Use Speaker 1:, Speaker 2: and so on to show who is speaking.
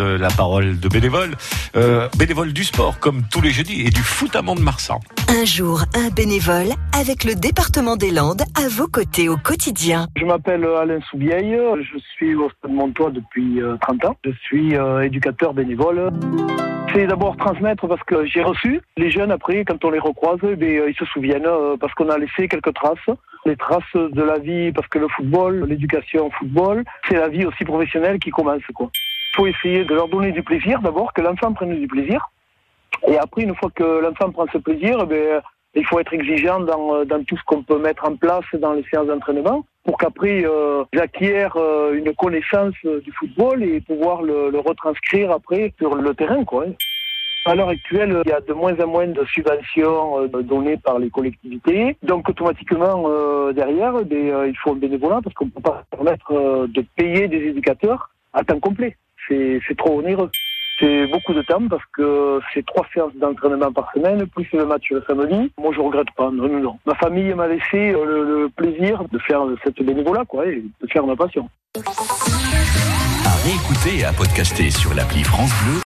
Speaker 1: de la parole de bénévole. Euh, bénévole du sport, comme tous les jeudis, et du foot à Mont-de-Marsan.
Speaker 2: Un jour, un bénévole avec le département des Landes à vos côtés au quotidien.
Speaker 3: Je m'appelle Alain Soubieille, je suis au Stade Montois depuis 30 ans. Je suis euh, éducateur bénévole. C'est d'abord transmettre parce que j'ai reçu. Les jeunes, après, quand on les recroise, eh bien, ils se souviennent euh, parce qu'on a laissé quelques traces. Les traces de la vie, parce que le football, l'éducation au football, c'est la vie aussi professionnelle qui commence. quoi. Il faut essayer de leur donner du plaisir d'abord, que l'enfant prenne du plaisir. Et après, une fois que l'enfant prend ce plaisir, eh bien, il faut être exigeant dans, euh, dans tout ce qu'on peut mettre en place dans les séances d'entraînement pour qu'après euh, ils acquièrent euh, une connaissance euh, du football et pouvoir le, retranscrire après sur le terrain. À l'heure actuelle, il y a de moins en moins de subventions données par les collectivités. Donc automatiquement, derrière, il faut un bénévolat parce qu'on ne peut pas permettre de payer des éducateurs à temps complet. C'est trop onéreux. C'est beaucoup de temps parce que c'est trois séances d'entraînement par semaine, plus le match le samedi. Moi, je regrette pas. Non, non. Ma famille m'a laissé euh, le, le plaisir de faire cette bénévolat, quoi, et de faire ma passion.
Speaker 4: À réécouter et à podcaster sur l'appli France Bleu